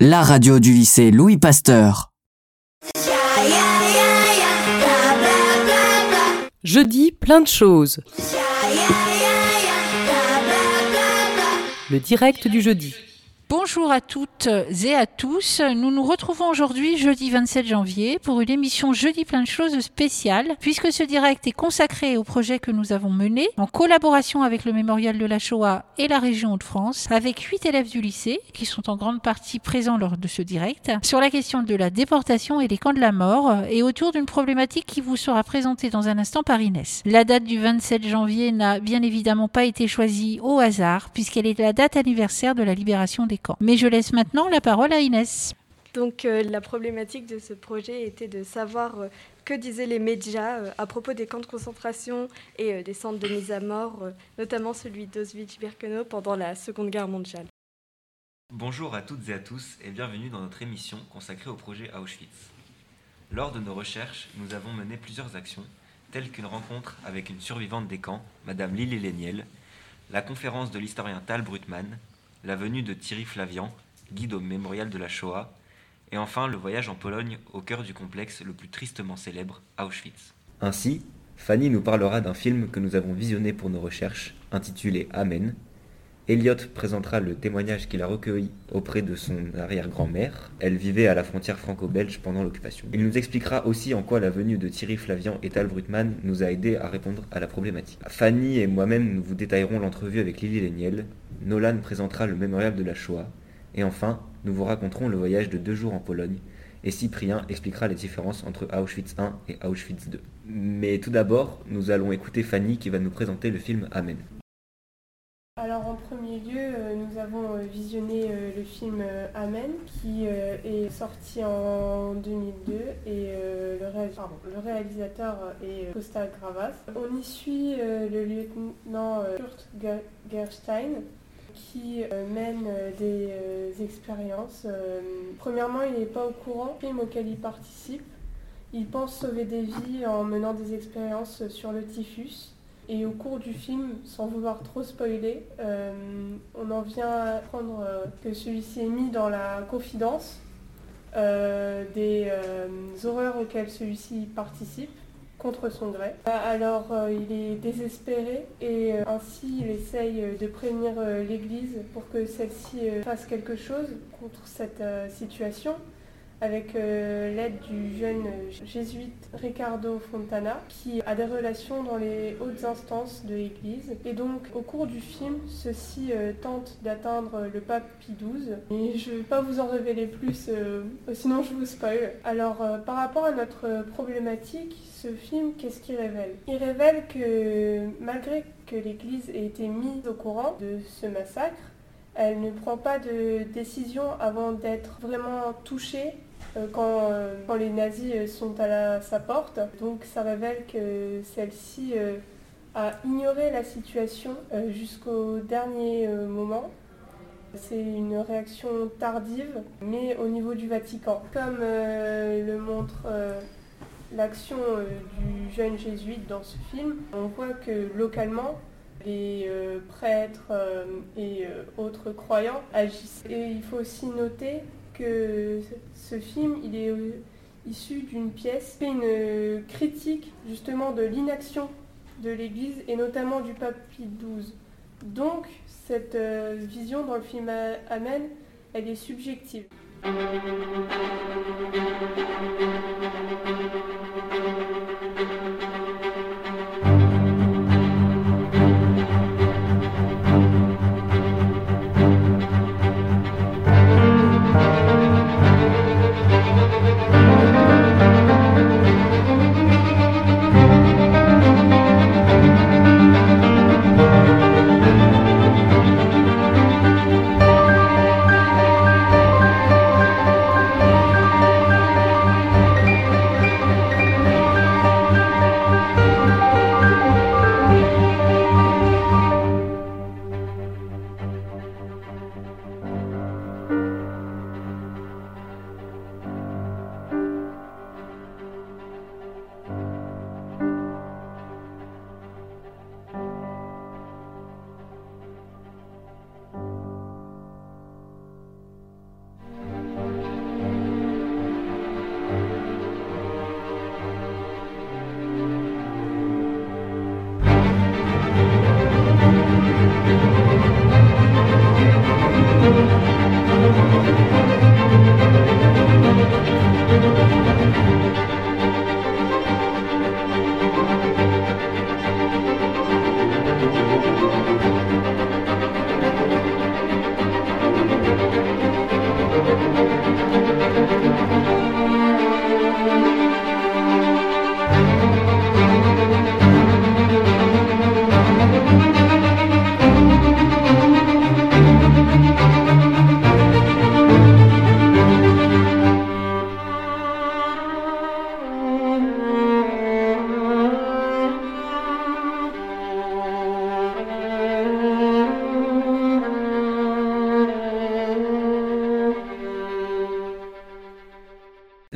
la radio du lycée Louis Pasteur. Jeudi, plein de choses. Le direct du jeudi. Bonjour à toutes et à tous. Nous nous retrouvons aujourd'hui, jeudi 27 janvier, pour une émission Jeudi plein de choses spéciale, puisque ce direct est consacré au projet que nous avons mené en collaboration avec le Mémorial de la Shoah et la région Hauts-de-France, avec huit élèves du lycée, qui sont en grande partie présents lors de ce direct, sur la question de la déportation et des camps de la mort, et autour d'une problématique qui vous sera présentée dans un instant par Inès. La date du 27 janvier n'a bien évidemment pas été choisie au hasard, puisqu'elle est la date anniversaire de la libération des Mais je laisse maintenant la parole à Inès. Donc euh, la problématique de ce projet était de savoir euh, que disaient les médias euh, à propos des camps de concentration et des centres de mise à mort, notamment celui d'Auschwitz-Birkenau pendant la Seconde Guerre mondiale. Bonjour à toutes et à tous et bienvenue dans notre émission consacrée au projet Auschwitz. Lors de nos recherches, nous avons mené plusieurs actions, telles qu'une rencontre avec une survivante des camps, Madame Lily Léniel, la conférence de l'historien Tal Brutmann la venue de Thierry Flavian, guide au mémorial de la Shoah, et enfin le voyage en Pologne au cœur du complexe le plus tristement célèbre, Auschwitz. Ainsi, Fanny nous parlera d'un film que nous avons visionné pour nos recherches, intitulé Amen, Elliot présentera le témoignage qu'il a recueilli auprès de son arrière-grand-mère. Elle vivait à la frontière franco-belge pendant l'occupation. Il nous expliquera aussi en quoi la venue de Thierry Flavian et Tal Brutman nous a aidé à répondre à la problématique. Fanny et moi-même nous vous détaillerons l'entrevue avec Lily Léniel. Nolan présentera le mémorial de la Shoah. Et enfin, nous vous raconterons le voyage de deux jours en Pologne. Et Cyprien expliquera les différences entre Auschwitz I et Auschwitz II. Mais tout d'abord, nous allons écouter Fanny qui va nous présenter le film Amen. Alors en premier lieu, euh, nous euh, visionné euh, le film Amen qui est sorti en 2002 et le, réalisateur est Costa Gravas. On y suit le lieutenant Kurt Gerstein qui mène des expériences. Premièrement, il n'est pas au courant du film auquel il participe. Il pense sauver des vies en menant des expériences sur le typhus. Et au cours du film, sans vouloir trop spoiler, euh, on en vient à apprendre euh, que celui-ci est mis dans la confidence euh, des horreurs auxquelles celui-ci participe contre son gré. Alors il est désespéré et ainsi il essaye de prévenir l'Église pour que celle-ci fasse quelque chose contre cette situation avec euh, l'aide du jeune jésuite Ricardo Fontana qui a des relations dans les hautes instances de l'Église. Et donc au cours du film, ceux-ci euh, tentent d'atteindre le pape Pie XII. Et je ne vais pas vous en révéler plus, euh, sinon je vous spoil. Alors par rapport à notre problématique, ce film, qu'est-ce qu'il révèle? Il révèle que malgré que l'Église ait été mise au courant de ce massacre, elle ne prend pas de décision avant d'être vraiment touchée euh, euh, quand, les nazis sont à sa porte. Donc ça révèle que celle-ci euh, a ignoré la situation jusqu'au dernier moment. C'est une réaction tardive, mais au niveau du Vatican. Comme le montre l'action du jeune jésuite dans ce film, on voit que localement, les prêtres et autres croyants agissent. Et il faut aussi noter que ce film, il est euh, issu d'une pièce, fait une euh, critique justement de l'inaction de l'Église et notamment du pape Pie XII. Donc cette euh, vision dans le film Amen, elle est subjective.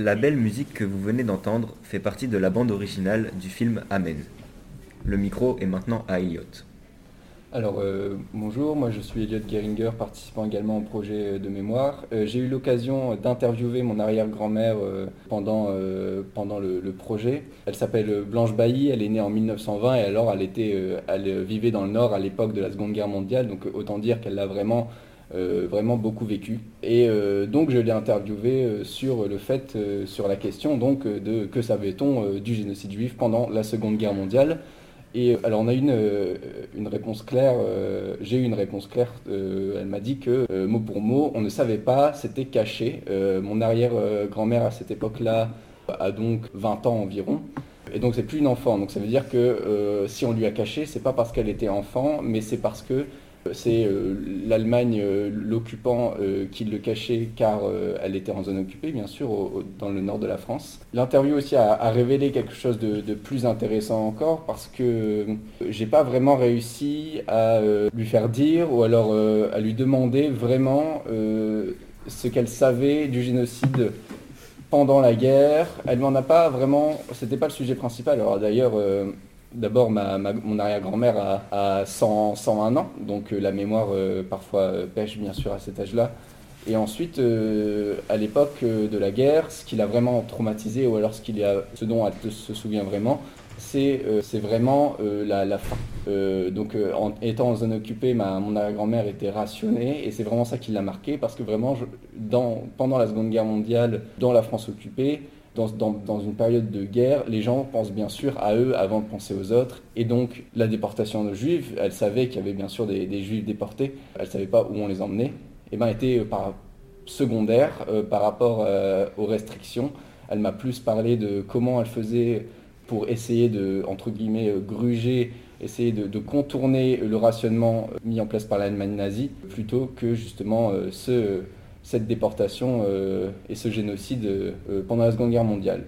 La belle musique que vous venez d'entendre fait partie de la bande originale du film Amen. Le micro est maintenant à Elliot. Alors euh, bonjour, moi je suis Elliot Geringer, participant également au projet de mémoire. Euh, j'ai eu l'occasion d'interviewer mon arrière-grand-mère euh, pendant, le, projet. Elle s'appelle Blanche Bailly, elle est née en 1920 et alors elle, était, elle vivait dans le Nord à l'époque de la Seconde Guerre mondiale, donc autant dire qu'elle l'a vraiment, vraiment beaucoup vécu. Et donc je l'ai interviewée sur le fait, sur la question donc de que savait-on du génocide juif pendant la Seconde Guerre mondiale. Et euh, alors on a une, euh, une réponse claire, euh, j'ai eu une réponse claire, elle m'a dit que mot pour mot, on ne savait pas, c'était caché. mon arrière-grand-mère à cette époque-là a donc 20 ans environ. Et donc c'est plus une enfant. Donc ça veut dire que si on lui a caché, c'est pas parce qu'elle était enfant, mais c'est parce que c'est euh, l'Allemagne, euh, l'occupant, euh, qui le cachait car elle était en zone occupée, bien sûr, dans le nord de la France. L'interview aussi a, révélé quelque chose de, plus intéressant encore parce que j'ai pas vraiment réussi à lui faire dire ou alors à lui demander vraiment ce qu'elle savait du génocide pendant la guerre. Elle m'en a pas vraiment. C'était pas le sujet principal. Alors d'ailleurs, D'abord, mon arrière-grand-mère a, 101 ans, donc euh, la mémoire euh, parfois euh, pêche bien sûr à cet âge-là. Et ensuite, à l'époque de la guerre, ce qui l'a vraiment traumatisé, ou alors ce, qu'il a, ce dont elle se souvient vraiment, c'est vraiment la, fin. donc, en étant en zone occupée, mon arrière-grand-mère était rationnée, et c'est vraiment ça qui l'a marqué, parce que vraiment, pendant la Seconde Guerre mondiale, dans la France occupée, dans, une période de guerre, les gens pensent bien sûr à eux avant de penser aux autres. Et donc, la déportation de juifs, elle savait qu'il y avait bien sûr des, juifs déportés, elle ne savait pas où on les emmenait, et eh ben, était euh, secondaire euh, par rapport euh, aux restrictions. Elle m'a plus parlé de comment elle faisait pour essayer de, entre guillemets, gruger, essayer de, contourner le rationnement mis en place par l'Allemagne nazie, plutôt que justement ce cette déportation euh, et ce génocide euh, pendant la Seconde Guerre mondiale.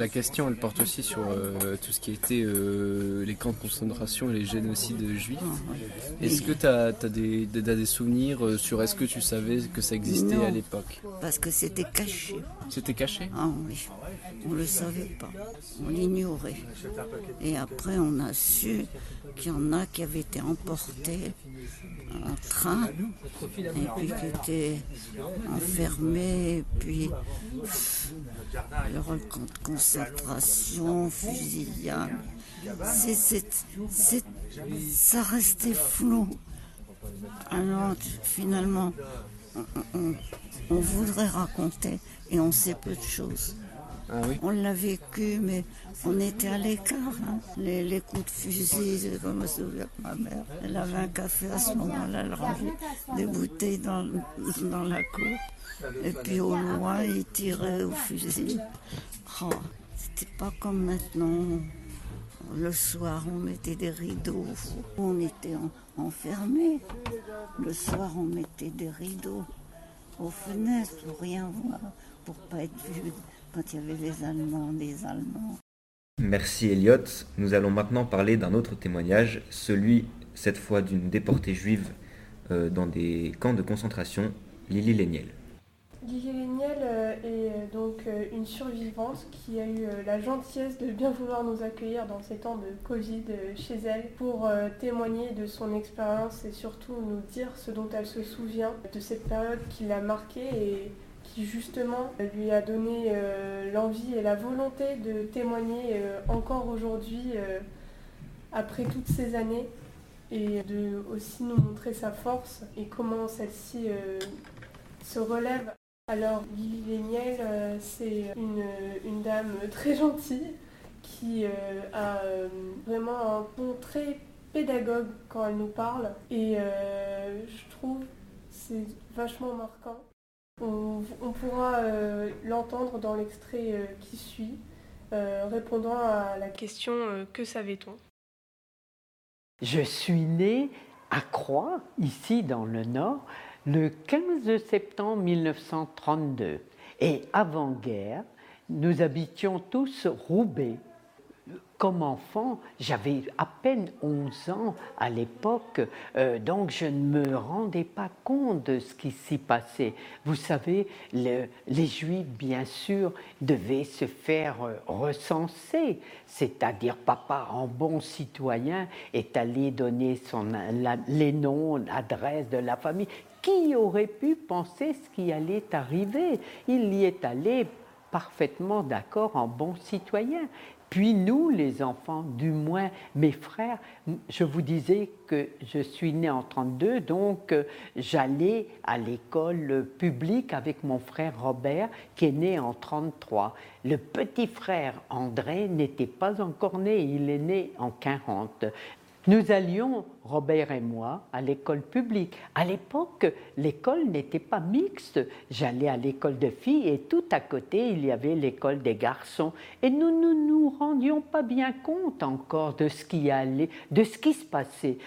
Euh, la, question, elle porte aussi sur tout ce qui était les camps de concentration et les génocides juifs. Est-ce que tu as, des, des, souvenirs euh, sur est-ce que tu savais que ça existait à l'époque? Parce que c'était caché. C'était caché? Ah oui, on ne le savait pas, on l'ignorait. Et après, on a su qu'il y en a qui avaient été emportés en train et puis qui étaient enfermés, et puis le camp de concentration, fusillade c'est, ça restait flou. Alors finalement, on, voudrait raconter et on sait peu de choses. Ah on l'a vécu, mais on était à l'écart. Hein. Les, coups de fusil, je me souviens de ma mère. Elle avait un café à ce moment-là, elle rangeait des bouteilles dans, dans la cour. Et puis au loin, il tirait au fusil. Oh, c'était pas comme maintenant. Le soir, on mettait des rideaux. On était enfermés. Le soir, on mettait des rideaux aux fenêtres pour rien voir, pour pas être vu quand il y avait les Allemands, des Allemands. Merci Elliot. Nous allons maintenant parler d'un autre témoignage, celui cette fois d'une déportée juive euh, dans des camps de concentration, Lily Léniel. Lily Léniel euh, est euh, donc euh, une survivante qui a eu la gentillesse de bien vouloir nous accueillir dans ces temps de Covid chez elle pour témoigner de son expérience et surtout nous dire ce dont elle se souvient de cette période qui l'a marquée et qui justement lui a donné l'envie et la volonté de témoigner encore aujourd'hui après toutes ces années et de aussi nous montrer sa force et comment celle-ci se relève alors, Lily Léniel, euh, c'est une, dame très gentille qui euh, a euh, vraiment un ton très pédagogue quand elle nous parle. Et je trouve c'est vachement marquant. On, pourra l'entendre dans l'extrait qui suit, répondant à la question Que savait-on? Je suis née à Croix, ici dans le Nord, le 15 septembre 1932. Et avant-guerre, nous habitions tous Roubaix comme enfant, j'avais à peine 11 ans à l'époque, euh, donc je ne me rendais pas compte de ce qui s'y passait. Vous savez, les Juifs, bien sûr, devaient se faire euh, recenser, c'est-à-dire papa, en bon citoyen, est allé donner les noms, l'adresse de la famille. Qui aurait pu penser ce qui allait arriver? Il y est allé parfaitement d'accord en bon citoyen. Puis nous, les enfants, du moins mes frères, je vous disais que je suis né en 32, donc euh, j'allais à l'école publique avec mon frère Robert, qui est né en 33. Le petit frère André n'était pas encore né, il est né en 40. Nous allions, Robert et moi, à l'école publique. À l'époque, l'école n'était pas mixte. J'allais à l'école de filles et tout à côté, il y avait l'école des garçons. Et nous ne nous, rendions pas bien compte encore de ce qui allait, de ce qui se passait.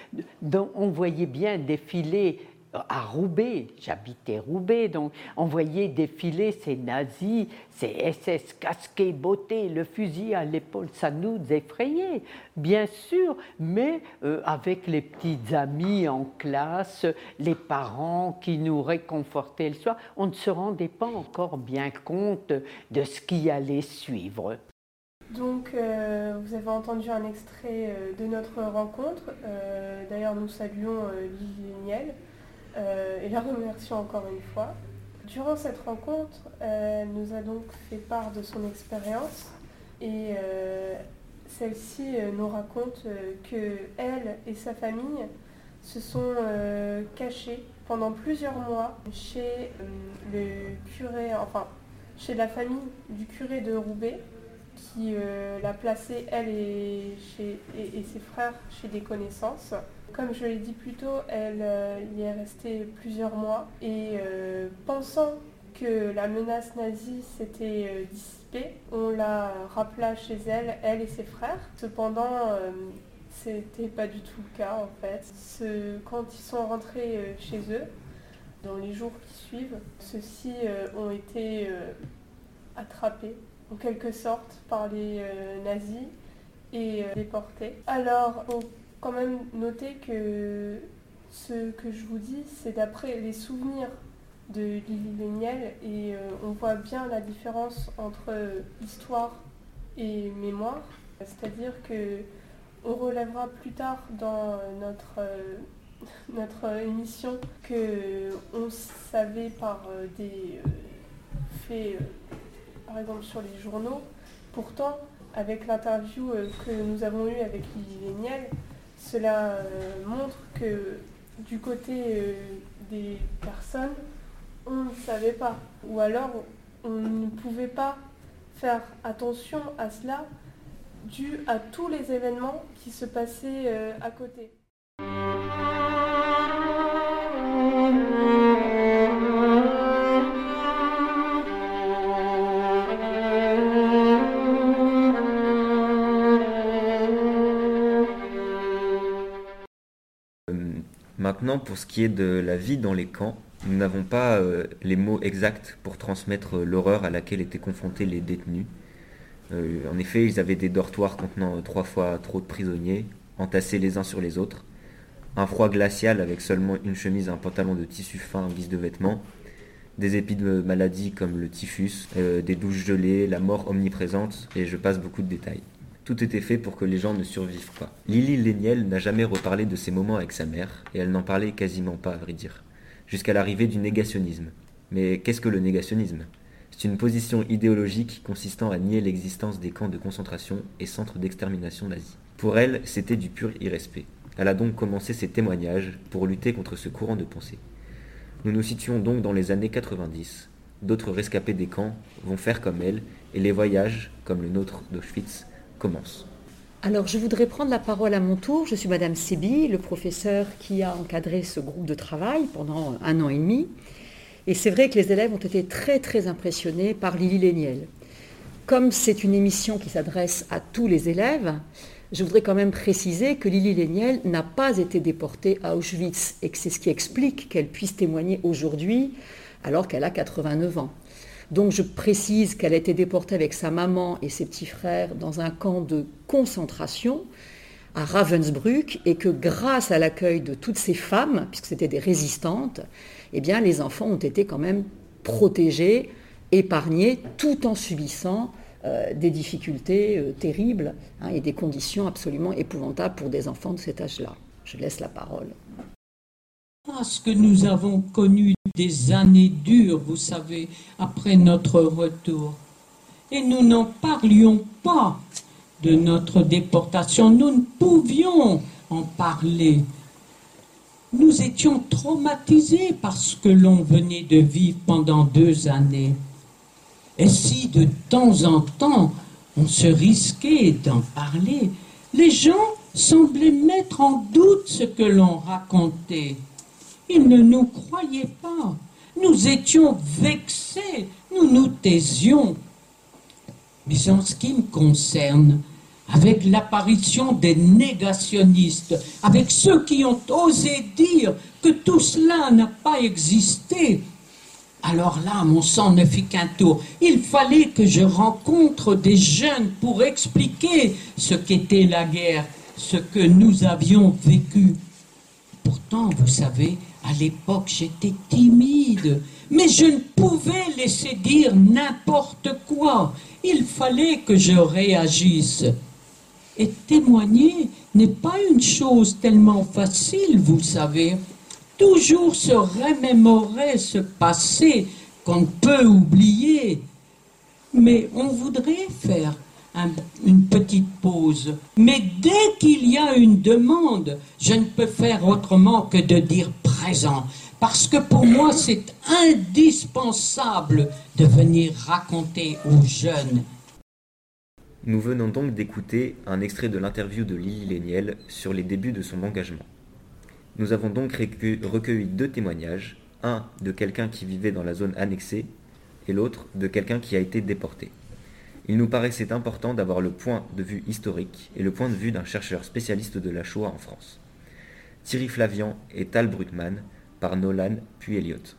on voyait bien défiler à Roubaix, j'habitais Roubaix, donc on voyait défiler ces nazis, ces SS casqués, beauté, le fusil à l'épaule, ça nous effrayait, bien sûr, mais euh, avec les petites amies en classe, les parents qui nous réconfortaient le soir, on ne se rendait pas encore bien compte de ce qui allait suivre. Donc, euh, vous avez entendu un extrait euh, de notre rencontre. D'ailleurs, nous saluons Lily Niel. Euh, et la remercions encore une fois. Durant cette rencontre, elle nous a donc fait part de son expérience et euh, celle-ci euh, nous raconte que elle et sa famille se sont cachés pendant plusieurs mois chez le curé, enfin chez la famille du curé de Roubaix qui l'a placée, elle et, et ses frères, chez des connaissances. Comme je l'ai dit plus tôt, elle euh, y est restée plusieurs mois et euh, pensant que la menace nazie s'était euh, dissipée, on la rappela chez elle, elle et ses frères. Cependant, c'était pas du tout le cas en fait. quand ils sont rentrés chez eux, dans les jours qui suivent, ceux-ci ont été attrapés en quelque sorte par les nazis et déportés. Alors, quand même noter que ce que je vous dis, c'est d'après les souvenirs de Lily Léniel et euh, on voit bien la différence entre histoire et mémoire. C'est-à-dire que on relèvera plus tard dans notre, euh, notre émission que on savait par euh, des faits, par exemple sur les journaux. Pourtant, avec l'interview que nous avons eue avec Lily Léniel, cela euh, montre que du côté euh, des personnes, on ne savait pas. Ou alors on ne pouvait pas faire attention à cela dû à tous les événements qui se passaient euh, à côté. Maintenant, pour ce qui est de la vie dans les camps, nous n'avons pas euh, les mots exacts pour transmettre euh, l'horreur à laquelle étaient confrontés les détenus. Euh, en effet, ils avaient des dortoirs contenant trois fois trop de prisonniers, entassés les uns sur les autres, un froid glacial avec seulement une chemise et un pantalon de tissu fin en guise de vêtements, des épis de maladies comme le typhus, des douches gelées, la mort omniprésente, et je passe beaucoup de détails. Tout était fait pour que les gens ne survivent pas. Lily Léniel n'a jamais reparlé de ces moments avec sa mère, et elle n'en parlait quasiment pas, à vrai dire, jusqu'à l'arrivée du négationnisme. Mais qu'est-ce que le négationnisme? C'est une position idéologique consistant à nier l'existence des camps de concentration et centres d'extermination nazis. Pour elle, c'était du pur irrespect. Elle a donc commencé ses témoignages pour lutter contre ce courant de pensée. Nous nous situons donc dans les années 90. D'autres rescapés des camps vont faire comme elle, et les voyages, comme le nôtre d'Auschwitz, Alors, je voudrais prendre la parole à mon tour. Je suis Madame Sebi, le professeur qui a encadré ce groupe de travail pendant un an et demi. Et c'est vrai que les élèves ont été très, très impressionnés par Lily Léniel. Comme c'est une émission qui s'adresse à tous les élèves, Je voudrais quand même préciser que Lily Léniel n'a pas été déportée à Auschwitz et que c'est ce qui explique qu'elle puisse témoigner aujourd'hui alors qu'elle a 89 ans. Donc je précise qu'elle a été déportée avec sa maman et ses petits frères dans un camp de concentration à Ravensbrück et que grâce à l'accueil de toutes ces femmes, puisque c'était des résistantes, eh bien les enfants ont été quand même protégés, épargnés, tout en subissant euh, des difficultés euh, terribles hein, et des conditions absolument épouvantables pour des enfants de cet âge-là. Je laisse la parole. Des années dures, vous savez, après notre retour. Et nous n'en parlions pas de notre déportation. Nous ne pouvions en parler. Nous étions traumatisés par ce que l'on venait de vivre pendant deux années. Et si de temps en temps on se risquait d'en parler, les gens semblaient mettre en doute ce que l'on racontait. Ils ne nous croyaient pas. Nous étions vexés, nous nous taisions. Mais en ce qui me concerne, avec l'apparition des négationnistes, avec ceux qui ont osé dire que tout cela n'a pas existé, alors là, mon sang ne fit qu'un tour. Il fallait que je rencontre des jeunes pour expliquer ce qu'était la guerre, ce que nous avions vécu. Pourtant, vous savez, à l'époque, j'étais timide, mais je ne pouvais laisser dire n'importe quoi. Il fallait que je réagisse. Et témoigner n'est pas une chose tellement facile, vous savez. Toujours se remémorer ce passé qu'on peut oublier. Mais on voudrait faire une petite pause. Mais dès qu'il y a une demande, je ne peux faire autrement que de dire Parce que pour moi, c'est indispensable de venir raconter aux jeunes nous venons donc d'écouter un extrait de l'interview de Lily Léniel sur les débuts de son engagement. Nous avons donc recueilli deux témoignages, un de quelqu'un qui vivait dans la zone annexée et l'autre de quelqu'un qui a été déporté. Il nous paraissait important d'avoir le point de vue historique et le point de vue d'un chercheur spécialiste de la Shoah en France. Thierry Flavian et Tal Brutman par Nolan puis Elliott.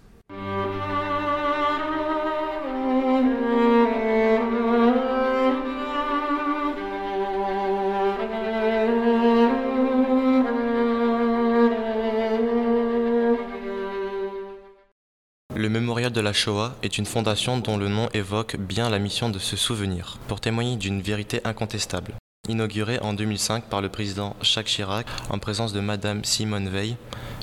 de la Shoah est une fondation dont le nom évoque bien la mission de se souvenir, pour témoigner d'une vérité incontestable. Inauguré en 2005 par le président Jacques Chirac en présence de Madame Simone Veil,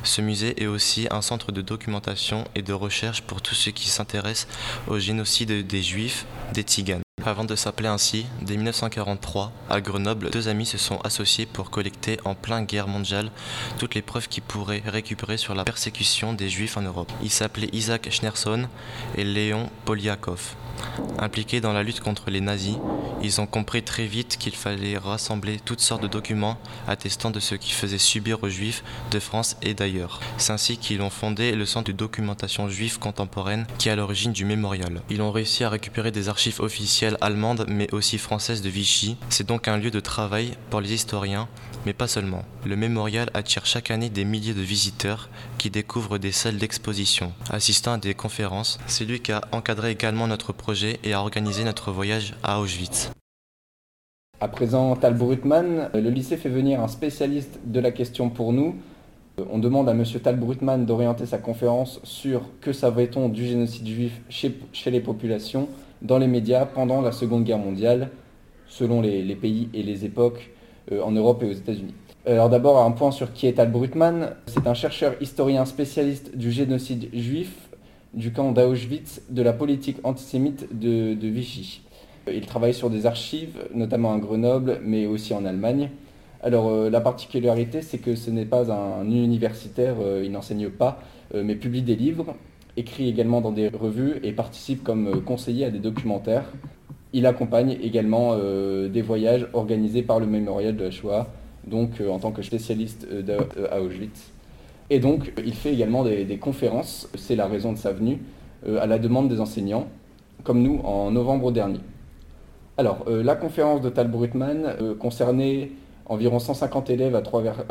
ce musée est aussi un centre de documentation et de recherche pour tous ceux qui s'intéressent au génocide des Juifs, des Tziganes. Avant de s'appeler ainsi, dès 1943, à Grenoble, deux amis se sont associés pour collecter en plein guerre mondiale toutes les preuves qu'ils pourraient récupérer sur la persécution des Juifs en Europe. Ils s'appelaient Isaac Schneerson et Léon Poliakov. Impliqués dans la lutte contre les nazis, ils ont compris très vite qu'il fallait rassembler toutes sortes de documents attestant de ce qui faisait subir aux juifs de France et d'ailleurs. C'est ainsi qu'ils ont fondé le centre de documentation juive contemporaine qui est à l'origine du mémorial. Ils ont réussi à récupérer des archives officielles allemandes mais aussi françaises de Vichy. C'est donc un lieu de travail pour les historiens mais pas seulement. Le mémorial attire chaque année des milliers de visiteurs qui découvrent des salles d'exposition, assistant à des conférences. C'est lui qui a encadré également notre projet et a organisé notre voyage à Auschwitz. À présent, Tal Brutman, le lycée fait venir un spécialiste de la question pour nous. On demande à M. Tal Brutman d'orienter sa conférence sur que savait-on du génocide juif chez, les populations dans les médias pendant la Seconde Guerre mondiale, selon les pays et les époques. Euh, en Europe et aux États-Unis. Alors d'abord, un point sur qui est Tal Brutman. C'est un chercheur historien spécialiste du génocide juif, du camp d'Auschwitz, de la politique antisémite de, Vichy. Il travaille sur des archives, notamment à Grenoble, mais aussi en Allemagne. Alors euh, la particularité, c'est que ce n'est pas un universitaire, euh, il n'enseigne pas, mais publie des livres, écrit également dans des revues et participe comme conseiller à des documentaires. Il accompagne également euh, des voyages organisés par le mémorial de la Shoah, donc euh, en tant que spécialiste euh, à Auschwitz. Et donc, il fait également des, conférences, c'est la raison de sa venue, à la demande des enseignants, comme nous en novembre dernier. Alors, la conférence de Tal Brutman concernait environ 150 élèves à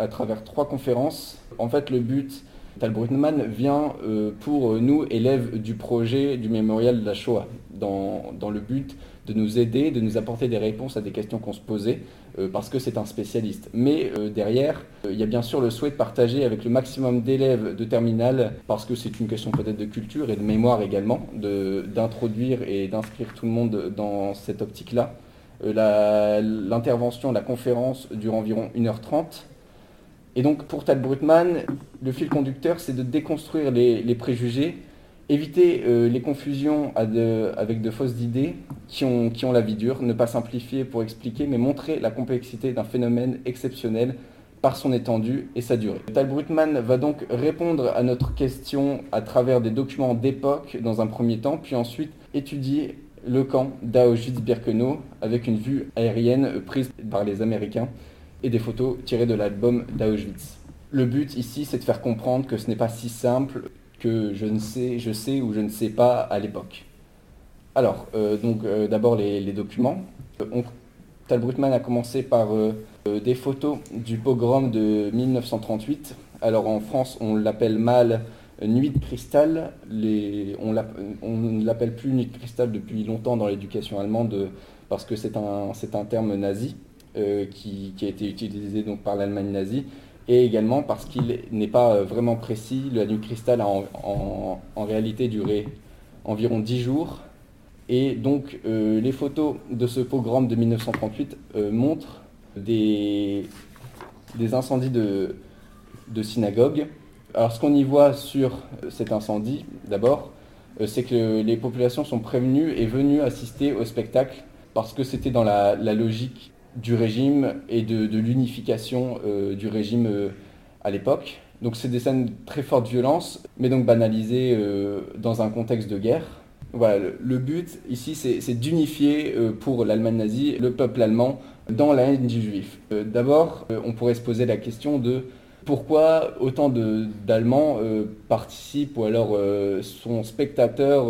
travers trois conférences. En fait, le but, Tal Brutman vient pour nous, élèves du projet du mémorial de la Shoah, dans, dans le but de nous aider, de nous apporter des réponses à des questions qu'on se posait, euh, parce que c'est un spécialiste. Mais euh, derrière, euh, il y a bien sûr le souhait de partager avec le maximum d'élèves de terminale, parce que c'est une question peut-être de culture et de mémoire également, d'introduire et d'inscrire tout le monde dans cette optique-là. L'intervention, la, conférence dure environ 1h30. Et donc pour Tad Brutman, le fil conducteur, c'est de déconstruire les préjugés éviter euh, les confusions avec de fausses idées qui ont, la vie dure, ne pas simplifier pour expliquer, mais montrer la complexité d'un phénomène exceptionnel par son étendue et sa durée. Tal Brutman va donc répondre à notre question à travers des documents d'époque dans un premier temps, puis ensuite étudier le camp d'Auschwitz-Birkenau avec une vue aérienne prise par les Américains et des photos tirées de l'album d'Auschwitz. Le but ici, c'est de faire comprendre que ce n'est pas si simple que je ne sais, je sais ou je ne sais pas à l'époque. Alors, euh, donc euh, d'abord les, documents. On, Tal Brutman a commencé par euh, des photos du pogrom de 1938. Alors en France, on l'appelle mal Nuit de cristal. On, ne l'appelle plus Nuit de cristal depuis longtemps dans l'éducation allemande parce que c'est un, un terme nazi qui, qui, a été utilisé donc par l'Allemagne nazie et également parce qu'il n'est pas euh, vraiment précis. La nuit cristal a en, réalité duré environ 10 jours. Et donc euh, les photos de ce pogrom de 1938 euh, montrent des, incendies de synagogues. Alors ce qu'on y voit sur cet incendie, d'abord, c'est que les populations sont prévenues et venues assister au spectacle parce que c'était dans la logique du régime et de, l'unification euh, du régime euh, à l'époque. Donc c'est des scènes très fortes de violence, mais donc banalisées euh, dans un contexte de guerre. Voilà, le, but ici c'est d'unifier pour l'Allemagne nazie le peuple allemand dans la haine du juif. D'abord, on pourrait se poser la question de pourquoi autant d'Allemands participent ou alors sont spectateurs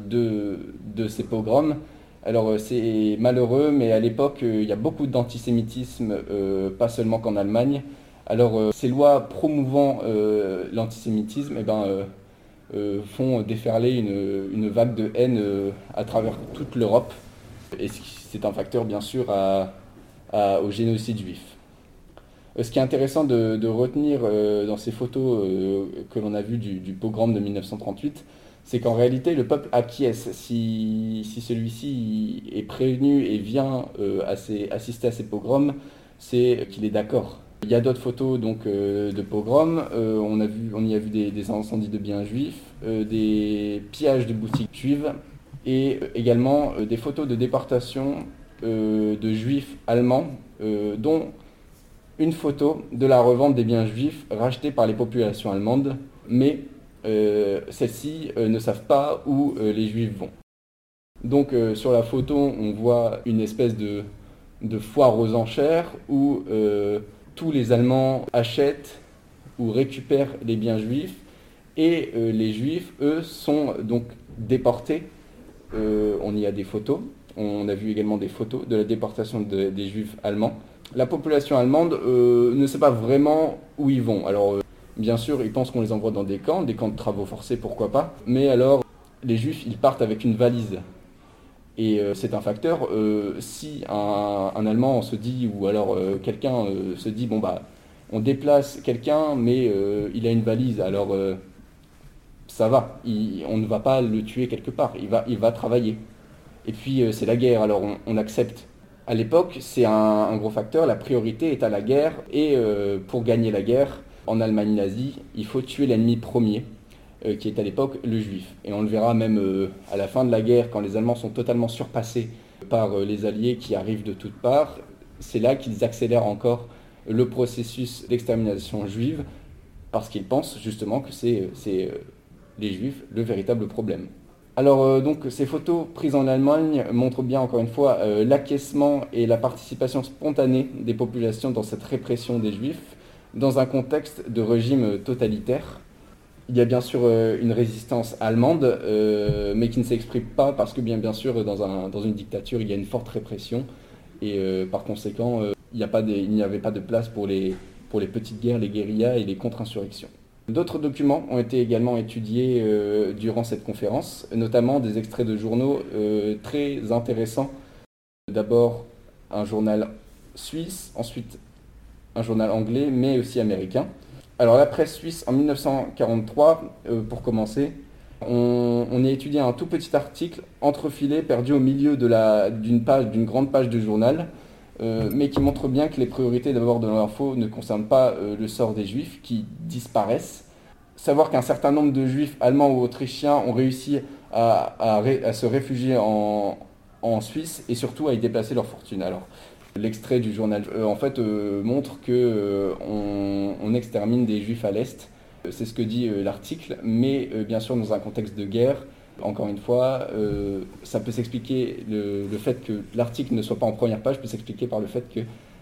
de, ces pogroms alors euh, c'est malheureux, mais à l'époque, euh, il y a beaucoup d'antisémitisme, euh, pas seulement qu'en Allemagne. Alors ces lois promouvant l'antisémitisme eh ben, font déferler une, vague de haine à travers toute l'Europe. Et c'est un facteur bien sûr au génocide juif. Ce qui est intéressant de, retenir dans ces photos que l'on a vues du, du pogrom de 1938, c'est qu'en réalité, le peuple acquiesce. Si, celui-ci est prévenu et vient euh, assister à ces pogroms, c'est qu'il est d'accord. Il y a d'autres photos donc, euh, de pogroms. Euh, on, y a vu des, incendies de biens juifs, des pillages de boutiques juives et également des photos de déportation de juifs allemands, dont une photo de la revente des biens juifs rachetés par les populations allemandes, mais celles-ci euh, ne savent pas où euh, les juifs vont. Donc sur la photo, on voit une espèce de, foire aux enchères où tous les Allemands achètent ou récupèrent les biens juifs et les juifs, eux, sont donc déportés. on y a des photos. On a vu également des photos de la déportation des juifs allemands. La population allemande ne sait pas vraiment où ils vont. Bien sûr, ils pensent qu'on les envoie dans des camps, des camps de travaux forcés, pourquoi pas. Mais alors, les juifs, ils partent avec une valise. Et euh, c'est un facteur. Euh, si un, Allemand se dit, ou alors euh, quelqu'un se dit, bon bah, on déplace quelqu'un, mais il a une valise, alors ça va. on ne va pas le tuer quelque part. Il va, il va travailler. Et puis c'est la guerre, alors on, accepte. À l'époque, c'est un, gros facteur. La priorité est à la guerre. Et pour gagner la guerre, en Allemagne nazie, il faut tuer l'ennemi premier, euh, qui est à l'époque le juif. Et on le verra même euh, à la fin de la guerre, quand les Allemands sont totalement surpassés par euh, les Alliés qui arrivent de toutes parts, c'est là qu'ils accélèrent encore le processus d'extermination juive, parce qu'ils pensent justement que c'est les Juifs le véritable problème. Alors donc ces photos prises en Allemagne montrent bien encore une fois l'acquiescement et la participation spontanée des populations dans cette répression des Juifs dans un contexte de régime totalitaire. Il y a bien sûr euh, une résistance allemande, euh, mais qui ne s'exprime pas parce que bien, sûr dans, un, dans, une dictature il y a une forte répression et euh, par conséquent il n'y avait pas de place pour les, petites guerres, les guérillas et les contre-insurrections. D'autres documents ont été également étudiés durant cette conférence, notamment des extraits de journaux très intéressants. D'abord un journal suisse, ensuite un journal anglais, mais aussi américain. Alors la presse suisse en 1943, euh, pour commencer, on, on, étudié un tout petit article entrefilé, perdu au milieu d'une page, d'une grande page de journal, euh, mais qui montre bien que les priorités d'abord de l'info ne concernent pas euh, le sort des juifs qui disparaissent. Savoir qu'un certain nombre de juifs allemands ou autrichiens ont réussi à, se réfugier en, Suisse et surtout à y déplacer leur fortune. Alors, l'extrait du journal euh, en fait montre que on, extermine des juifs à l'est. C'est ce que dit l'article, mais bien sûr dans un contexte de guerre, encore une fois, euh, ça peut s'expliquer, le, fait que l'article ne soit pas en première page peut s'expliquer par le fait que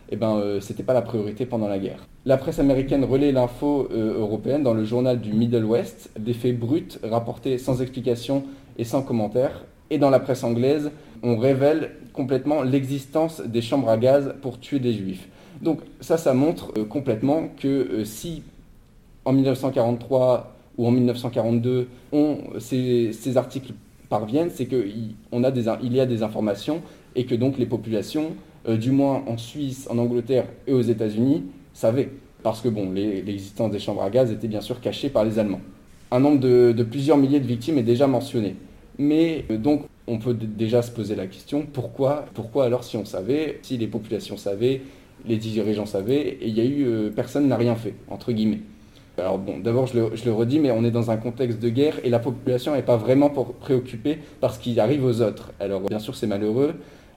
eh ben, euh, c'était pas la priorité pendant la guerre. La presse américaine relaie l'info euh, européenne dans le journal du Middle West, des faits bruts rapportés sans explication et sans commentaire. Et dans la presse anglaise, on révèle complètement l'existence des chambres à gaz pour tuer des juifs. Donc ça, ça montre complètement que si en 1943 ou en 1942, on, ces, articles parviennent, c'est qu'il y a des informations et que donc les populations, euh, du moins en Suisse, en Angleterre et aux États-Unis, savaient. Parce que bon, l'existence des chambres à gaz était bien sûr cachée par les Allemands. Un nombre de, plusieurs milliers de victimes est déjà mentionné. Mais euh, donc on peut déjà se poser la question, pourquoi, pourquoi alors si on savait, si les populations savaient, les dirigeants savaient, et il y a eu, euh, personne n'a rien fait, entre guillemets. Alors bon, d'abord je le, redis, mais on est dans un contexte de guerre et la population n'est pas vraiment préoccupée par ce qui arrive aux autres. Alors bien sûr c'est malheureux,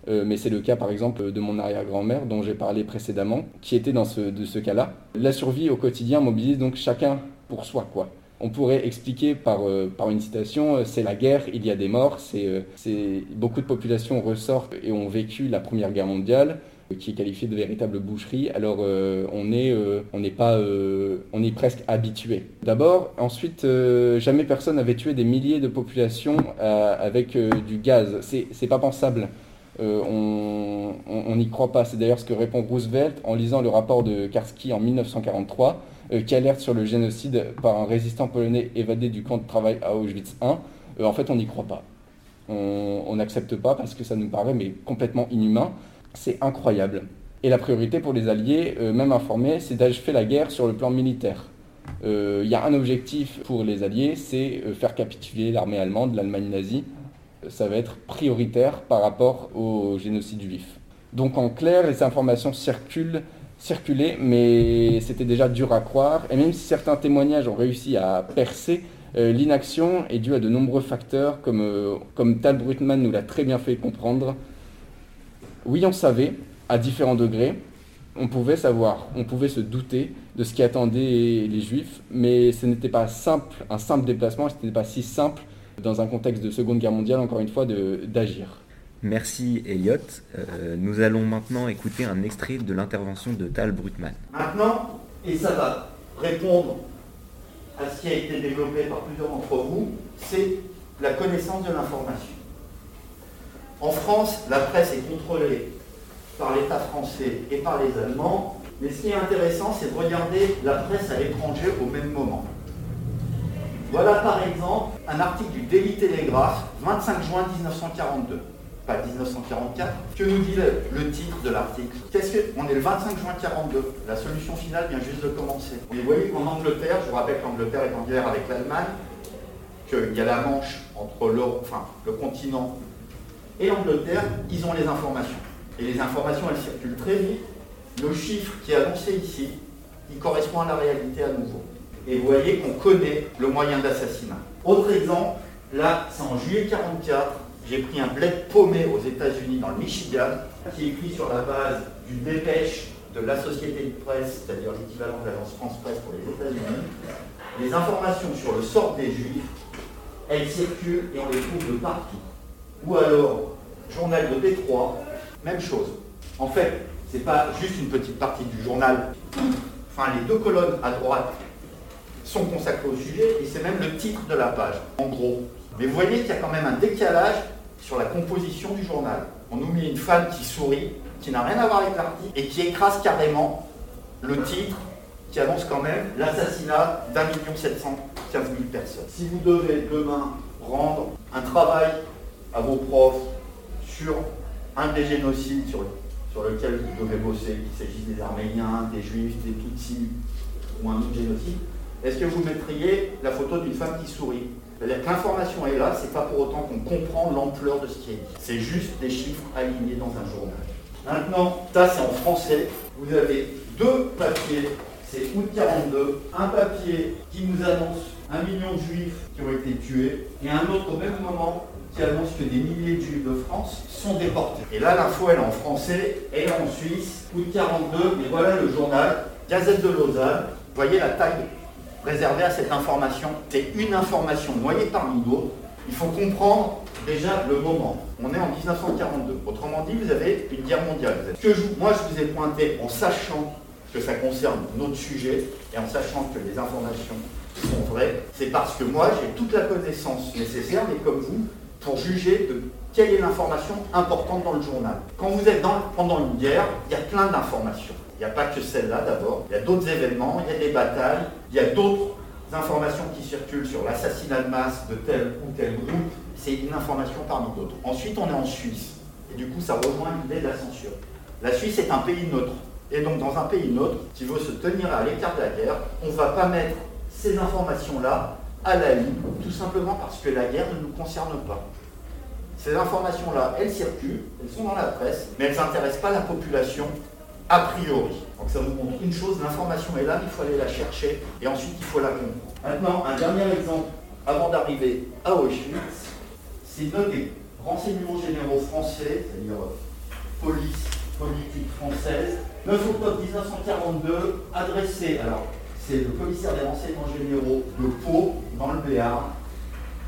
euh, mais c'est le cas par exemple de mon arrière-grand-mère dont j'ai parlé précédemment, qui était dans ce, cas-là. La survie au quotidien mobilise donc chacun pour soi, quoi. On pourrait expliquer par, euh, par une citation, euh, c'est la guerre, il y a des morts, c'est, beaucoup de populations ressortent et ont vécu la Première Guerre mondiale qui est qualifié de véritable boucherie. Alors euh, on est, euh, on n'est pas, euh, on est presque habitué. D'abord, ensuite, jamais personne n'avait tué des milliers de populations avec du gaz. C'est, c'est pas pensable. on n'y croit pas. C'est d'ailleurs ce que répond Roosevelt en lisant le rapport de Karski en 1943, qui alerte sur le génocide par un résistant polonais évadé du camp de travail à Auschwitz I. en fait, on n'y croit pas. On n'accepte pas parce que ça nous paraît mais complètement inhumain. C'est incroyable. Et la priorité pour les Alliés, euh, même informés, c'est d'achever la guerre sur le plan militaire. Il euh, y a un objectif pour les Alliés, c'est euh, faire capituler l'armée allemande, l'Allemagne nazie. Ça va être prioritaire par rapport au génocide juif. Donc en clair, les informations circulent, circulaient, mais c'était déjà dur à croire. Et même si certains témoignages ont réussi à percer, l'inaction est due à de nombreux facteurs, comme, comme Tal Brutman nous l'a très bien fait comprendre. Oui, on savait, à différents degrés, on pouvait savoir, on pouvait se douter de ce qui attendait les juifs, mais ce n'était pas simple, un simple déplacement, ce n'était pas si simple dans un contexte de Seconde Guerre mondiale, encore une fois, d'agir. Merci Elliot. Euh, nous allons maintenant écouter un extrait de l'intervention de Tal Brutman. Maintenant, et ça va répondre à ce qui a été développé par plusieurs d'entre vous, c'est la connaissance de l'information. En France, la presse est contrôlée par l'État français et par les Allemands, mais ce qui est intéressant, c'est de regarder la presse à l'étranger au même moment. Voilà par exemple un article du Daily Telegraph, 25 juin 1942, pas 1944. Que nous dit le, titre de l'article Qu'est-ce que On est le 25 juin 1942. La solution finale vient juste de commencer. vous voyez qu'en Angleterre, je vous rappelle que l'Angleterre est en guerre avec l'Allemagne, qu'il y a la Manche entre enfin, le continent et l'Angleterre, ils ont les informations. Et les informations, elles circulent très vite. Le chiffre qui est annoncé ici, il correspond à la réalité à nouveau. Et vous voyez qu'on connaît le moyen d'assassinat. Autre exemple, là, c'est en juillet 1944, j'ai pris un bled paumé aux États-Unis, dans le Michigan, qui est écrit sur la base d'une dépêche de la société de presse, c'est-à-dire l'équivalent de l'agence France Presse pour les États-Unis. Les informations sur le sort des Juifs, elles circulent et on les trouve de partout. Ou alors, journal de Détroit, même chose. En fait, ce n'est pas juste une petite partie du journal. Enfin, les deux colonnes à droite sont consacrées au sujet et c'est même le titre de la page, en gros. Mais vous voyez qu'il y a quand même un décalage sur la composition du journal. On nous met une femme qui sourit, qui n'a rien à voir avec l'article et qui écrase carrément le titre qui annonce quand même l'assassinat d'un million sept cent quinze mille personnes. Si vous devez demain rendre un travail à vos profs sur un des génocides sur, sur lequel vous devez bosser, qu'il s'agisse des Arméniens, des Juifs, des Tutsis ou un autre génocide, est-ce que vous mettriez la photo d'une femme qui sourit? L'information est là, c'est pas pour autant qu'on comprend l'ampleur de ce qui est dit. C'est juste des chiffres alignés dans un journal. Maintenant, ça c'est en français. Vous avez deux papiers, c'est août 42, un papier qui nous annonce un million de juifs qui ont été tués, et un autre au même moment qui annonce que des milliers de juifs de France sont déportés. Et là, l'info, elle est en français, elle est en Suisse, août 42, mais voilà le journal, Gazette de Lausanne. Vous voyez la taille réservée à cette information. C'est une information noyée parmi d'autres. Il faut comprendre déjà le moment. On est en 1942. Autrement dit, vous avez une guerre mondiale. Que moi, je vous ai pointé en sachant que ça concerne notre sujet et en sachant que les informations sont vraies, c'est parce que moi, j'ai toute la connaissance nécessaire, mais comme vous, pour juger de quelle est l'information importante dans le journal. Quand vous êtes dans, pendant une guerre, il y a plein d'informations. Il n'y a pas que celle-là d'abord, il y a d'autres événements, il y a des batailles, il y a d'autres informations qui circulent sur l'assassinat de masse de tel ou tel groupe, c'est une information parmi d'autres. Ensuite, on est en Suisse, et du coup, ça rejoint l'idée de la censure. La Suisse est un pays neutre, et donc dans un pays neutre, qui veut se tenir à l'écart de la guerre, on ne va pas mettre ces informations-là à la ligne, tout simplement parce que la guerre ne nous concerne pas. Ces informations-là, elles circulent, elles sont dans la presse, mais elles n'intéressent pas la population a priori. Donc ça vous montre une chose, l'information est là, il faut aller la chercher, et ensuite il faut la comprendre. Maintenant, un dernier exemple, avant d'arriver à Auschwitz, c'est des renseignements généraux français, c'est-à-dire euh, police politique française, 9 octobre 1942, adressé, alors c'est le commissaire des renseignements généraux de Pau, dans le Béarn,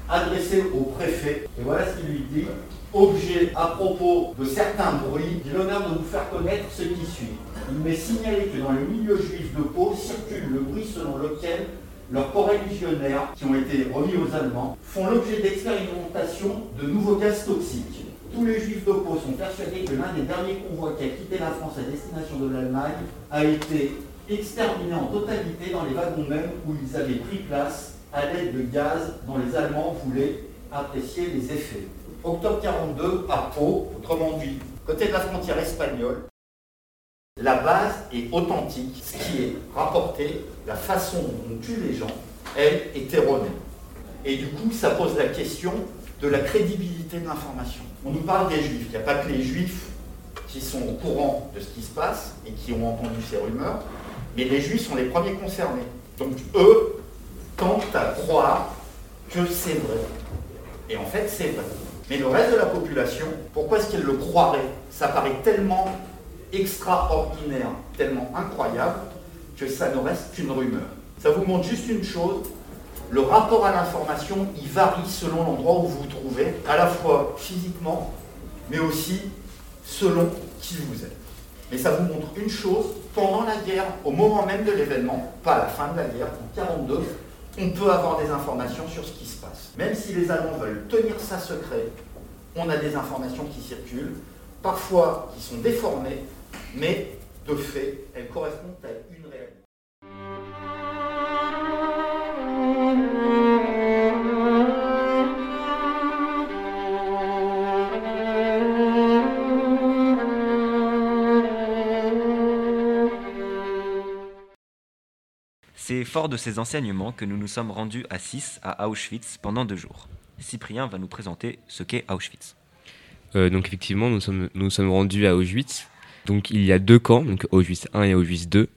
adressé au préfet. Et voilà ce qu'il lui dit. Objet à propos de certains bruits, j'ai l'honneur de vous faire connaître ce qui suit. Il m'est signalé que dans le milieu juif de Pau circule le bruit selon lequel leurs coreligionnaires, qui ont été remis aux Allemands, font l'objet d'expérimentation de nouveaux gaz toxiques. Tous les juifs de Pau sont persuadés que l'un des derniers convois qui a quitté la France à destination de l'Allemagne a été exterminés en totalité dans les wagons mêmes où ils avaient pris place à l'aide de gaz dont les Allemands voulaient apprécier les effets. Octobre 42, à Pau, autrement dit, côté de la frontière espagnole, la base est authentique. Ce qui est rapporté, la façon dont on tue les gens, elle est erronée. Et du coup, ça pose la question de la crédibilité de l'information. On nous parle des juifs. Il n'y a pas que les juifs qui sont au courant de ce qui se passe et qui ont entendu ces rumeurs, mais les juifs sont les premiers concernés. Donc eux tentent à croire que c'est vrai. Et en fait, c'est vrai. Mais le reste de la population, pourquoi est-ce qu'ils le croiraient Ça paraît tellement extraordinaire, tellement incroyable, que ça ne reste qu'une rumeur. Ça vous montre juste une chose, le rapport à l'information, il varie selon l'endroit où vous vous trouvez, à la fois physiquement, mais aussi selon qui vous êtes. Mais ça vous montre une chose, pendant la guerre, au moment même de l'événement, pas à la fin de la guerre, en 1942, on peut avoir des informations sur ce qui se passe. Même si les Allemands veulent tenir ça secret, on a des informations qui circulent, parfois qui sont déformées, mais de fait, elles correspondent à une réalité. C'est fort de ces enseignements que nous nous sommes rendus à 6 à Auschwitz pendant deux jours. Cyprien va nous présenter ce qu'est Auschwitz. Euh, donc effectivement, nous sommes, nous sommes rendus à Auschwitz. Donc il y a deux camps, donc Auschwitz 1 et Auschwitz 2.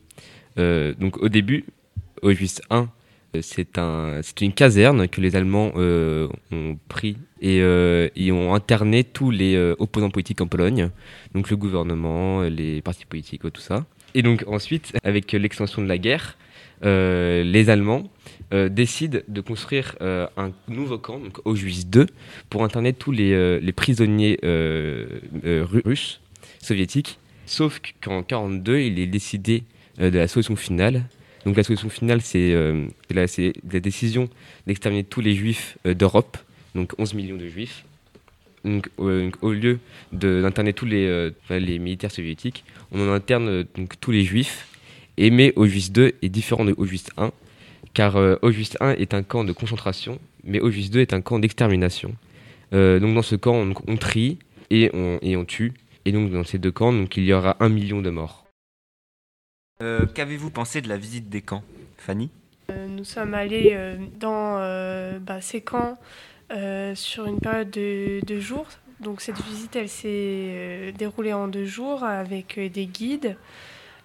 Euh, donc au début, Auschwitz 1, euh, c'est un, une caserne que les Allemands ont pris et, et, ont interné tous les opposants politiques en Pologne, donc le gouvernement, les partis politiques, tout ça. Et donc ensuite, avec l'extension de la guerre, les Allemands décident de construire un nouveau camp, donc Auschwitz 2, pour interner tous les, prisonniers russes, soviétiques. Sauf qu'en 1942, il est décidé de la solution finale. Donc la solution finale, c'est euh, la, décision d'exterminer tous les juifs euh, d'Europe, donc 11 millions de juifs. au lieu d'interner tous les, militaires soviétiques, on en interne tous les juifs. Et mais Auschwitz 2 est différent de Auschwitz 1, car Auschwitz 1 est un camp de concentration, mais Auschwitz 2 est un camp d'extermination. donc dans ce camp, on, on trie et on, et on tue. Et donc dans ces deux camps, donc, il y aura un million de morts. Euh, qu'avez-vous pensé de la visite des camps, Fanny? Euh, Nous sommes allés euh, dans bah, ces camps sur une période de deux jours. Donc cette visite, elle s'est déroulée en deux jours avec des guides.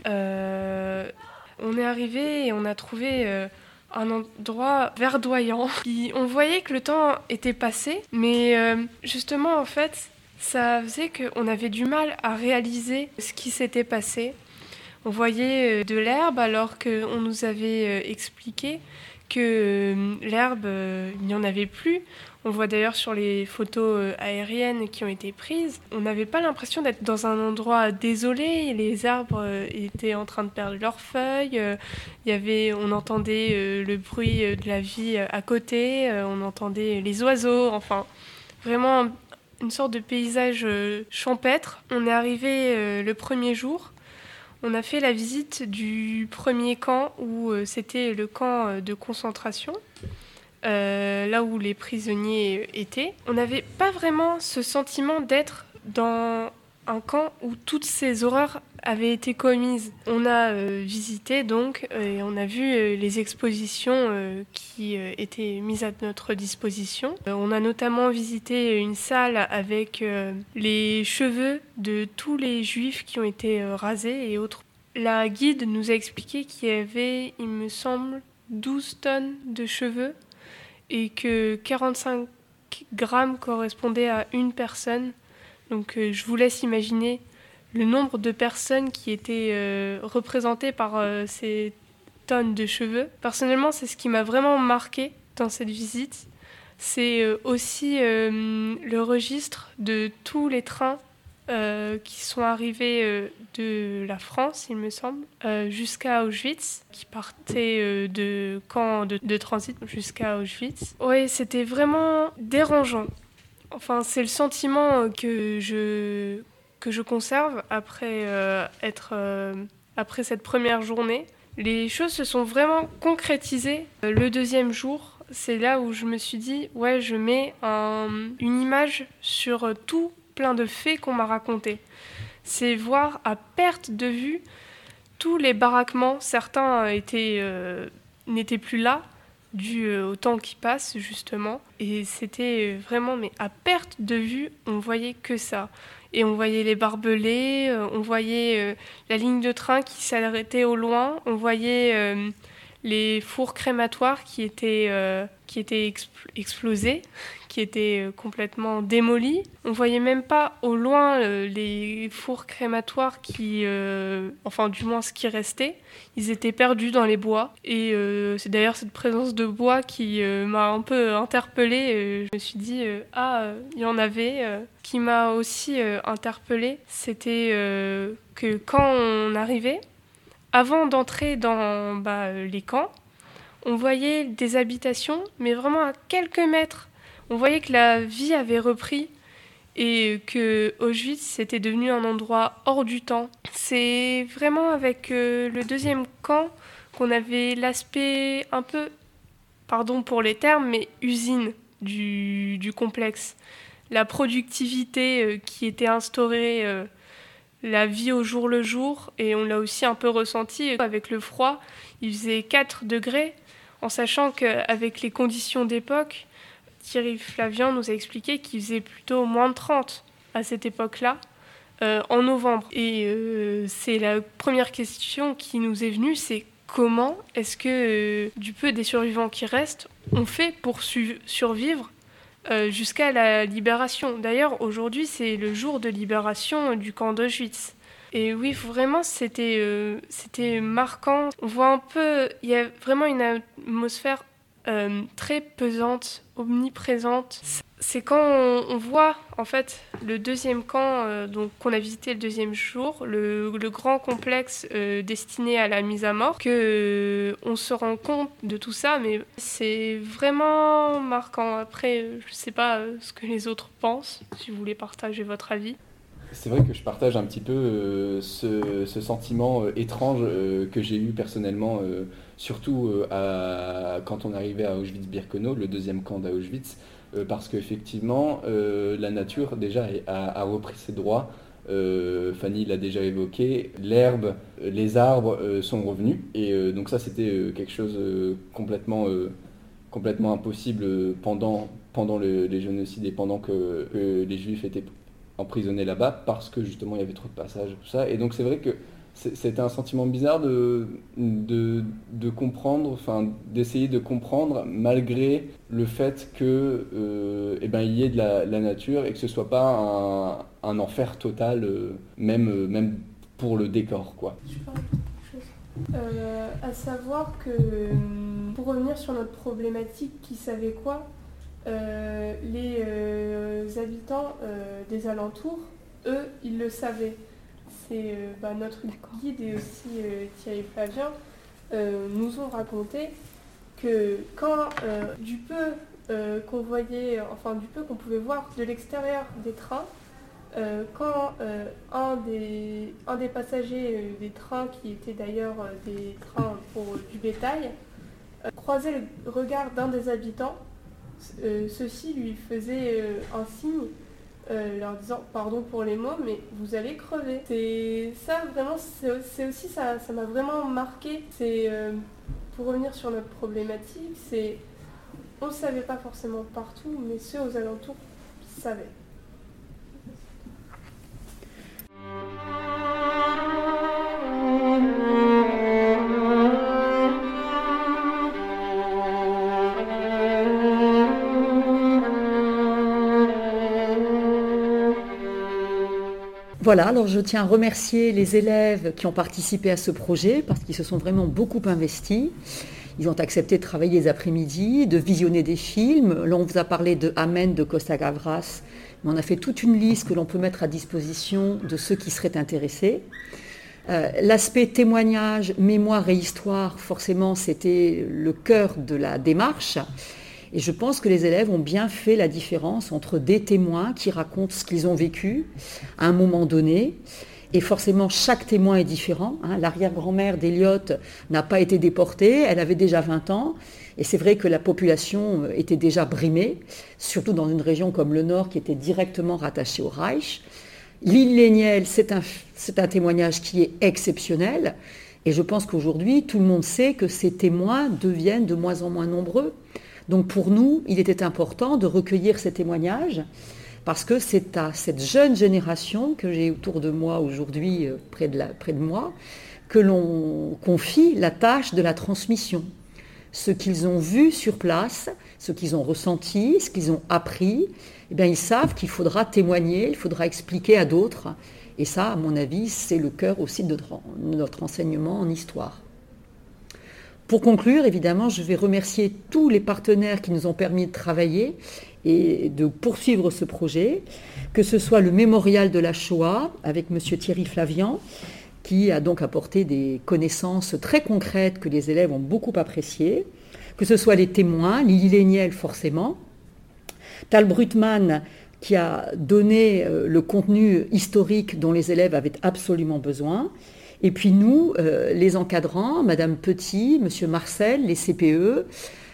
On est arrivé et on a trouvé un endroit verdoyant. on voyait que le temps était passé, mais justement en fait, ça faisait qu'on avait du mal à réaliser ce qui s'était passé. On voyait euh, de l'herbe alors qu'on nous avait euh, expliqué que euh, l'herbe, il n'y en avait plus. On voit d'ailleurs sur les photos aériennes qui ont été prises, on n'avait pas l'impression d'être dans un endroit désolé. Les arbres étaient en train de perdre leurs feuilles. Il y avait, on entendait le bruit de la vie à côté. On entendait les oiseaux. Enfin, vraiment une sorte de paysage champêtre. On est arrivé le premier jour. On a fait la visite du premier camp où euh, c'était le camp euh, de concentration, euh, là où les prisonniers étaient. On n'avait pas vraiment ce sentiment d'être dans un camp où toutes ces horreurs avaient été commises. On a euh, visité donc euh, et on a vu les expositions qui étaient mises à notre disposition. on a notamment visité une salle avec les cheveux de tous les juifs qui ont été rasés et autres. La guide nous a expliqué qu'il y avait, il me semble, 12 tonnes de cheveux et que 45 grammes correspondaient à une personne. Donc je vous laisse imaginer le nombre de personnes qui étaient euh, représentées par euh, ces tonnes de cheveux. Personnellement, c'est ce qui m'a vraiment marqué dans cette visite. C'est euh, aussi le registre de tous les trains qui sont arrivés de la France, il me semble, jusqu'à Auschwitz, qui partaient de camps de, transit jusqu'à Auschwitz. Oui, c'était vraiment dérangeant. Enfin, c'est le sentiment que je que je conserve après, euh, être, euh, après cette première journée. Les choses se sont vraiment concrétisées euh, le deuxième jour. C'est là où je me suis dit, ouais, je mets une image sur tout plein de faits qu'on m'a racontés. C'est voir à perte de vue tous les baraquements. Certains étaient, n'étaient plus là, dû au temps qui passe justement. Et c'était vraiment, mais à perte de vue, on voyait que ça et on voyait les barbelés, euh, on voyait euh, la ligne de train qui s'arrêtait au loin, on voyait euh, les fours crématoires qui étaient, qui étaient explosés, qui étaient complètement démolis. On voyait même pas au loin les fours crématoires qui, enfin du moins ce qui restait, ils étaient perdus dans les bois. Et c'est d'ailleurs cette présence de bois qui m'a un peu interpellée. je me suis dit, ah, il y en avait qui m'a aussi euh, interpellée, c'était euh, que quand on arrivait, avant d'entrer dans bah, euh, les camps, on voyait des habitations, mais vraiment à quelques mètres. On voyait que la vie avait repris et que Auschwitz c'était devenu un endroit hors du temps. C'est vraiment avec le deuxième camp qu'on avait l'aspect un peu, pardon pour les termes, mais usine du, complexe la productivité euh, qui était instaurée, euh, la vie au jour le jour, et on l'a aussi un peu ressenti avec le froid. Il faisait 4 degrés, en sachant qu'avec les conditions d'époque, Thierry Flavian nous a expliqué qu'il faisait plutôt moins de 30 à cette époque-là. Euh, en novembre. Et c'est la première question qui nous est venue, c'est comment est-ce que du peu des survivants qui restent, on fait pour survivre euh, jusqu'à la libération. D'ailleurs, aujourd'hui, c'est le jour de libération du camp d'Auschwitz. Et oui, vraiment, c'était euh, c'était marquant. On voit un peu, il y a vraiment une atmosphère euh, très pesante, omniprésente. C'est quand on, voit en fait le deuxième camp euh, donc qu'on a visité le deuxième jour, le, grand complexe euh, destiné à la mise à mort, que on se rend compte de tout ça, mais c'est vraiment marquant. Après, je sais pas ce que les autres pensent, si vous voulez partager votre avis. C'est vrai que je partage un petit peu ce, sentiment étrange que j'ai eu personnellement surtout euh, quand on arrivait à Auschwitz-Birkenau, le deuxième camp d'Auschwitz, euh, parce qu'effectivement, euh, la nature déjà a, repris ses droits. Fanny l'a déjà évoqué, l'herbe, les arbres sont revenus. Et donc ça, c'était quelque chose complètement, complètement impossible pendant, pendant les génocides et pendant que, que les juifs étaient emprisonnés là-bas, parce que justement, il y avait trop de passages, tout ça. Et donc c'est vrai que c'était un sentiment bizarre de, de, comprendre, enfin d'essayer de comprendre malgré le fait que euh, eh ben, y ait de la, nature et que ce soit pas un, enfer total, euh, même, euh, même pour le décor. Quoi. Euh, à savoir que, pour revenir sur notre problématique, qui savait quoi Les habitants des alentours, eux, ils le savaient c'est euh, bah, notre guide et aussi euh, Thierry Flavien euh, nous ont raconté que quand du peu qu'on voyait, enfin du peu qu'on pouvait voir de l'extérieur des trains, quand un, des, un des passagers des trains, qui étaient d'ailleurs des trains pour du bétail, croisait le regard d'un des habitants, ceci lui faisait un signe euh, leur disant pardon pour les mots, mais vous allez crever. C'est ça vraiment, c'est aussi ça, ça m'a vraiment marqué. C'est euh, pour revenir sur notre problématique, c'est on ne savait pas forcément partout, mais ceux aux alentours savaient. Voilà, alors je tiens à remercier les élèves qui ont participé à ce projet parce qu'ils se sont vraiment beaucoup investis. Ils ont accepté de travailler les après-midi, de visionner des films. Là, on vous a parlé de Amen de Costa Gavras, mais on a fait toute une liste que l'on peut mettre à disposition de ceux qui seraient intéressés. Euh, l'aspect témoignage, mémoire et histoire, forcément, c'était le cœur de la démarche. Et je pense que les élèves ont bien fait la différence entre des témoins qui racontent ce qu'ils ont vécu à un moment donné. Et forcément, chaque témoin est différent. Hein. L'arrière-grand-mère d'Eliott n'a pas été déportée, elle avait déjà 20 ans. Et c'est vrai que la population était déjà brimée, surtout dans une région comme le Nord qui était directement rattachée au Reich. L'île Léniel, c'est un témoignage qui est exceptionnel. Et je pense qu'aujourd'hui, tout le monde sait que ces témoins deviennent de moins en moins nombreux. Donc pour nous, il était important de recueillir ces témoignages parce que c'est à cette jeune génération que j'ai autour de moi aujourd'hui, euh, près de, près de moi, que l'on confie la tâche de la transmission. Ce qu'ils ont vu sur place, ce qu'ils ont ressenti, ce qu'ils ont appris, eh bien, ils savent qu'il faudra témoigner, il faudra expliquer à d'autres. Et ça, à mon avis, c'est le cœur aussi de notre enseignement en histoire. Pour conclure, évidemment, je vais remercier tous les partenaires qui nous ont permis de travailler et de poursuivre ce projet, que ce soit le mémorial de la Shoah avec M. Thierry Flavian, qui a donc apporté des connaissances très concrètes que les élèves ont beaucoup appréciées, que ce soit les témoins, Lily Léniel forcément, Tal Brutman qui a donné euh, le contenu historique dont les élèves avaient absolument besoin, et puis nous, euh, les encadrants, Madame Petit, Monsieur Marcel, les CPE,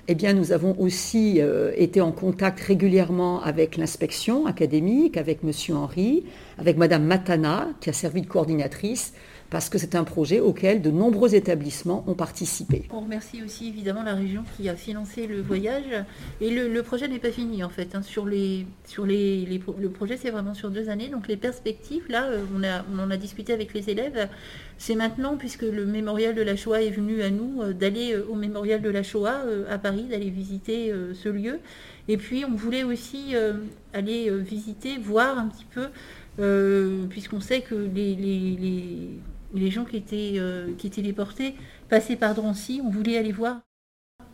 eh bien, nous avons aussi euh, été en contact régulièrement avec l'inspection académique, avec Monsieur Henry, avec Madame Matana, qui a servi de coordinatrice parce que c'est un projet auquel de nombreux établissements ont participé. On remercie aussi évidemment la région qui a financé le voyage. Et le, projet n'est pas fini en fait. Hein. Sur les, sur les, le projet, c'est vraiment sur deux années. Donc les perspectives, là, euh, on, a, on en a discuté avec les élèves. C'est maintenant, puisque le mémorial de la Shoah est venu à nous, euh, d'aller euh, au mémorial de la Shoah à Paris, d'aller visiter ce lieu. Et puis on voulait aussi aller visiter, voir un petit peu, puisqu'on sait que les les gens qui étaient, euh, qui étaient déportés passaient par Drancy, on voulait aller voir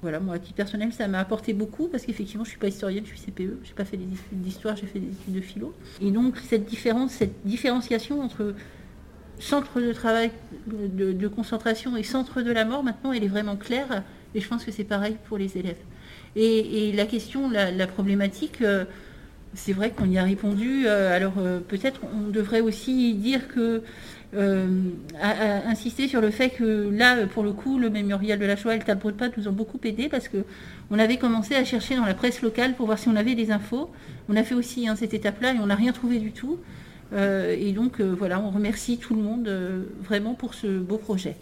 Voilà, moi, à titre personnel, ça m'a apporté beaucoup parce qu'effectivement, je ne suis pas historienne, je suis CPE, je n'ai pas fait des études d'histoire, j'ai fait des études de philo. Et donc, cette différence, cette différenciation entre centre de travail de, concentration et centre de la mort, maintenant, elle est vraiment claire. Et je pense que c'est pareil pour les élèves. Et, la question, la, problématique, euh, c'est vrai qu'on y a répondu. Euh, alors peut-être on devrait aussi dire que insister sur le fait que là, pour le coup, le mémorial de la Shoah et le tableau de pâte nous ont beaucoup aidé parce que on avait commencé à chercher dans la presse locale pour voir si on avait des infos. On a fait aussi hein, cette étape-là et on n'a rien trouvé du tout. et donc voilà, on remercie tout le monde vraiment pour ce beau projet.